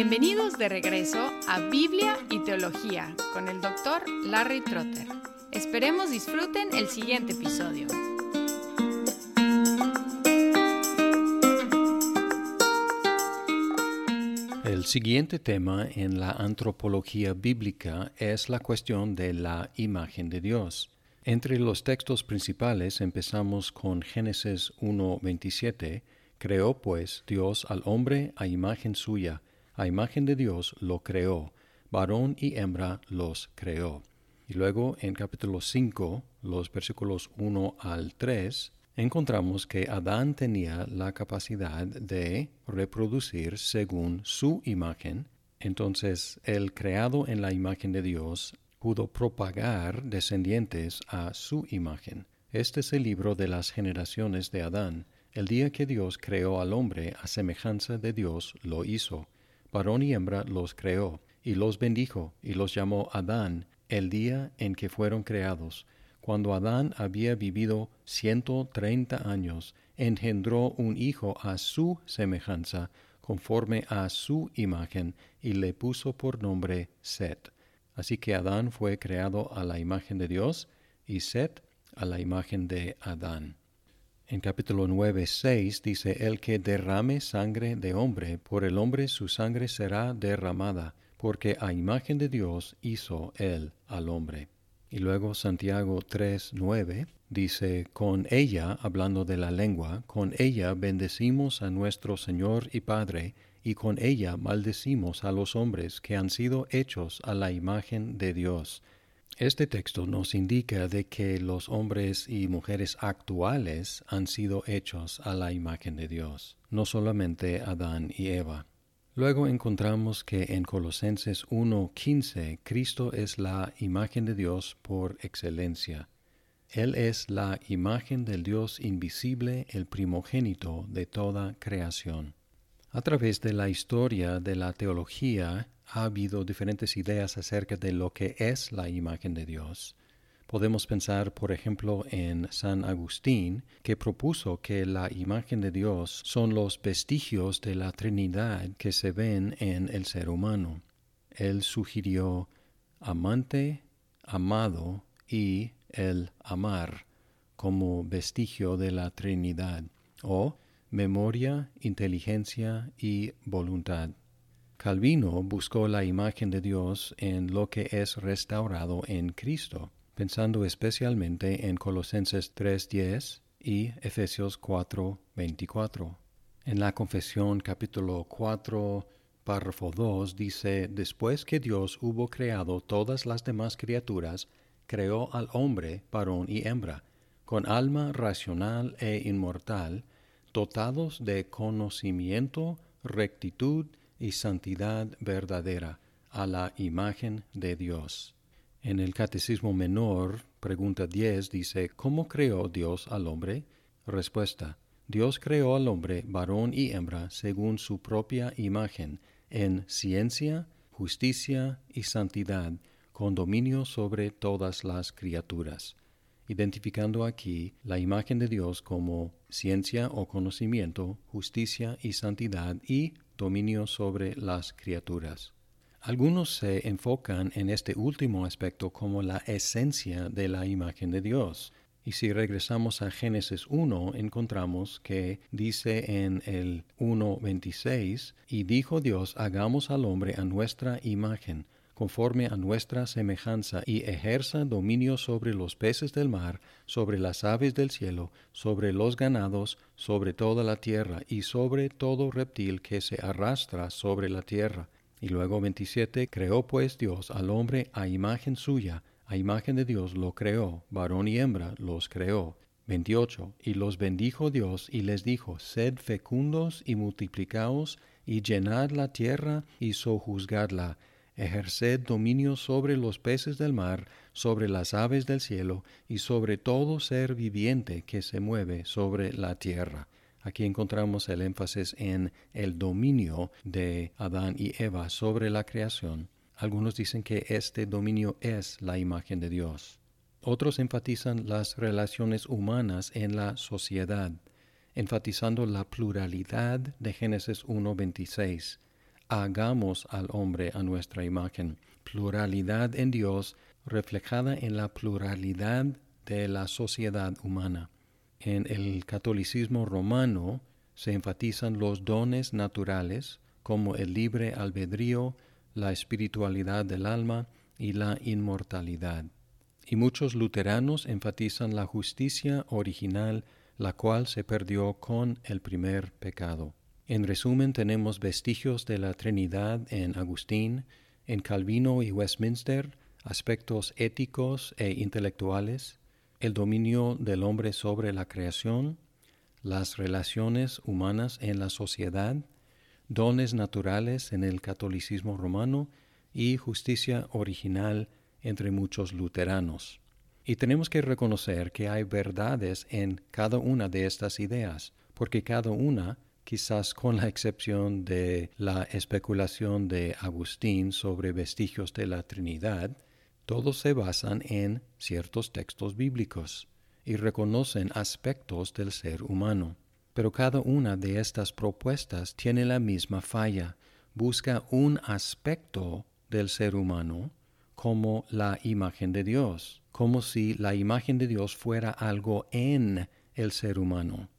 Bienvenidos de regreso a Biblia y Teología con el doctor Larry Trotter. Esperemos disfruten el siguiente episodio. El siguiente tema en la antropología bíblica es la cuestión de la imagen de Dios. Entre los textos principales empezamos con Génesis 1.27, Creó pues Dios al hombre a imagen suya, a imagen de Dios lo creó, varón y hembra los creó. Y luego en capítulo 5, los versículos 1 al 3, encontramos que Adán tenía la capacidad de reproducir según su imagen. Entonces el creado en la imagen de Dios pudo propagar descendientes a su imagen. Este es el libro de las generaciones de Adán. El día que Dios creó al hombre a semejanza de Dios lo hizo varón y hembra los creó, y los bendijo, y los llamó Adán, el día en que fueron creados. Cuando Adán había vivido ciento treinta años, engendró un hijo a su semejanza, conforme a su imagen, y le puso por nombre Set. Así que Adán fue creado a la imagen de Dios, y Set a la imagen de Adán. En capítulo 9, 6 dice, El que derrame sangre de hombre, por el hombre su sangre será derramada, porque a imagen de Dios hizo él al hombre. Y luego Santiago 3, 9 dice, Con ella, hablando de la lengua, con ella bendecimos a nuestro Señor y Padre, y con ella maldecimos a los hombres que han sido hechos a la imagen de Dios este texto nos indica de que los hombres y mujeres actuales han sido hechos a la imagen de Dios, no solamente Adán y Eva. Luego encontramos que en Colosenses 1:15 Cristo es la imagen de Dios por excelencia. Él es la imagen del Dios invisible, el primogénito de toda creación. A través de la historia de la teología ha habido diferentes ideas acerca de lo que es la imagen de Dios. Podemos pensar, por ejemplo, en San Agustín, que propuso que la imagen de Dios son los vestigios de la Trinidad que se ven en el ser humano. Él sugirió amante, amado y el amar como vestigio de la Trinidad, o memoria, inteligencia y voluntad. Calvino buscó la imagen de Dios en lo que es restaurado en Cristo, pensando especialmente en Colosenses 3.10 y Efesios 4.24. En la confesión capítulo 4, párrafo 2 dice, después que Dios hubo creado todas las demás criaturas, creó al hombre, varón y hembra, con alma racional e inmortal, dotados de conocimiento, rectitud y santidad verdadera, a la imagen de Dios. En el Catecismo Menor, pregunta 10, dice, ¿Cómo creó Dios al hombre? Respuesta, Dios creó al hombre varón y hembra según su propia imagen, en ciencia, justicia y santidad, con dominio sobre todas las criaturas identificando aquí la imagen de Dios como ciencia o conocimiento, justicia y santidad y dominio sobre las criaturas. Algunos se enfocan en este último aspecto como la esencia de la imagen de Dios. Y si regresamos a Génesis 1, encontramos que dice en el 1.26, y dijo Dios, hagamos al hombre a nuestra imagen conforme a nuestra semejanza, y ejerza dominio sobre los peces del mar, sobre las aves del cielo, sobre los ganados, sobre toda la tierra, y sobre todo reptil que se arrastra sobre la tierra. Y luego 27, creó pues Dios al hombre a imagen suya, a imagen de Dios lo creó, varón y hembra los creó. 28. Y los bendijo Dios y les dijo, Sed fecundos y multiplicaos, y llenad la tierra y sojuzgadla, ejerced dominio sobre los peces del mar, sobre las aves del cielo y sobre todo ser viviente que se mueve sobre la tierra. Aquí encontramos el énfasis en el dominio de Adán y Eva sobre la creación. Algunos dicen que este dominio es la imagen de Dios. Otros enfatizan las relaciones humanas en la sociedad, enfatizando la pluralidad de Génesis 1.26 hagamos al hombre a nuestra imagen. Pluralidad en Dios reflejada en la pluralidad de la sociedad humana. En el catolicismo romano se enfatizan los dones naturales como el libre albedrío, la espiritualidad del alma y la inmortalidad. Y muchos luteranos enfatizan la justicia original, la cual se perdió con el primer pecado. En resumen, tenemos vestigios de la Trinidad en Agustín, en Calvino y Westminster, aspectos éticos e intelectuales, el dominio del hombre sobre la creación, las relaciones humanas en la sociedad, dones naturales en el catolicismo romano y justicia original entre muchos luteranos. Y tenemos que reconocer que hay verdades en cada una de estas ideas, porque cada una, quizás con la excepción de la especulación de Agustín sobre vestigios de la Trinidad, todos se basan en ciertos textos bíblicos y reconocen aspectos del ser humano. Pero cada una de estas propuestas tiene la misma falla, busca un aspecto del ser humano como la imagen de Dios, como si la imagen de Dios fuera algo en el ser humano.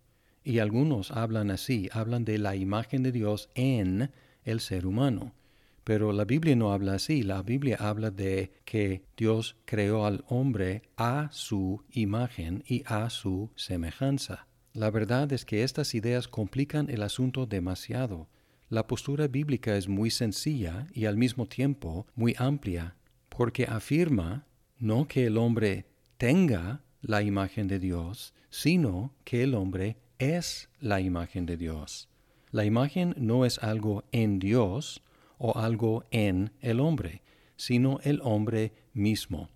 Y algunos hablan así, hablan de la imagen de Dios en el ser humano. Pero la Biblia no habla así, la Biblia habla de que Dios creó al hombre a su imagen y a su semejanza. La verdad es que estas ideas complican el asunto demasiado. La postura bíblica es muy sencilla y al mismo tiempo muy amplia, porque afirma no que el hombre tenga la imagen de Dios, sino que el hombre es la imagen de Dios. La imagen no es algo en Dios, o algo en el hombre, sino el hombre mismo.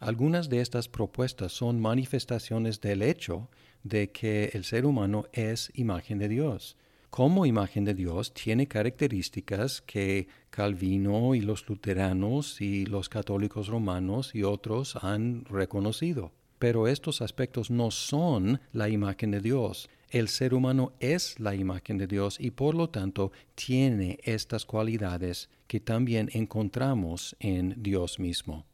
Algunas de estas propuestas son manifestaciones del hecho de que el ser humano es imagen de Dios. Como imagen de Dios tiene características que Calvino y los luteranos y los católicos romanos y otros han reconocido. Pero estos aspectos no son la imagen de Dios, el ser humano es la imagen de Dios y por lo tanto tiene estas cualidades que también encontramos en Dios mismo.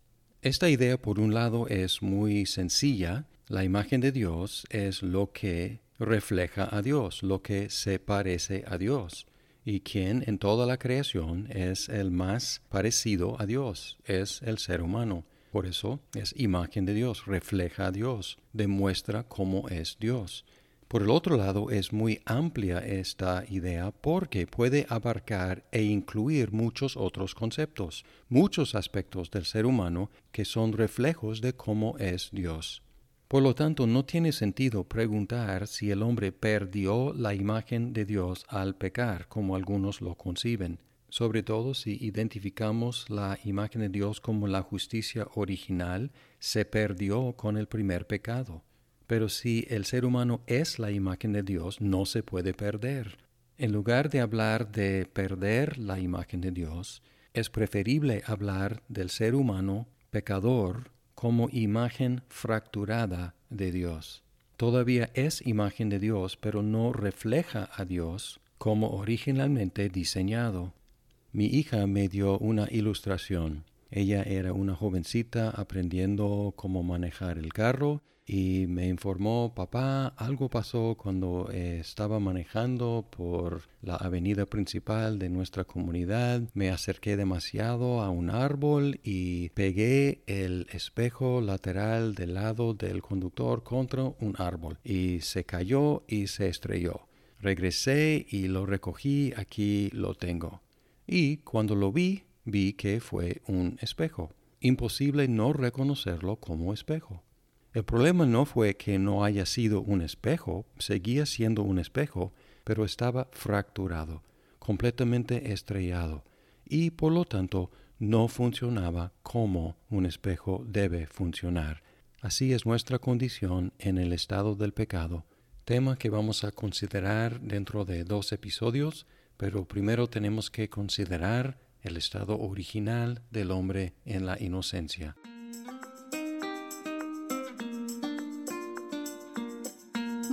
Esta idea, por un lado, es muy sencilla. La imagen de Dios es lo que refleja a Dios, lo que se parece a Dios. Y quien en toda la creación es el más parecido a Dios, es el ser humano. Por eso es imagen de Dios, refleja a Dios, demuestra cómo es Dios. Por el otro lado, es muy amplia esta idea porque puede abarcar e incluir muchos otros conceptos, muchos aspectos del ser humano que son reflejos de cómo es Dios. Por lo tanto, no tiene sentido preguntar si el hombre perdió la imagen de Dios al pecar, como algunos lo conciben, sobre todo si identificamos la imagen de Dios como la justicia original, se perdió con el primer pecado. Pero si el ser humano es la imagen de Dios, no se puede perder. En lugar de hablar de perder la imagen de Dios, es preferible hablar del ser humano pecador como imagen fracturada de Dios. Todavía es imagen de Dios, pero no refleja a Dios como originalmente diseñado. Mi hija me dio una ilustración. Ella era una jovencita aprendiendo cómo manejar el carro y me informó, papá, algo pasó cuando eh, estaba manejando por la avenida principal de nuestra comunidad. Me acerqué demasiado a un árbol y pegué el espejo lateral del lado del conductor contra un árbol y se cayó y se estrelló. Regresé y lo recogí, aquí lo tengo. Y cuando lo vi, vi que fue un espejo. Imposible no reconocerlo como espejo. El problema no fue que no haya sido un espejo, seguía siendo un espejo, pero estaba fracturado, completamente estrellado, y por lo tanto no funcionaba como un espejo debe funcionar. Así es nuestra condición en el estado del pecado, tema que vamos a considerar dentro de dos episodios, pero primero tenemos que considerar el estado original del hombre en la inocencia.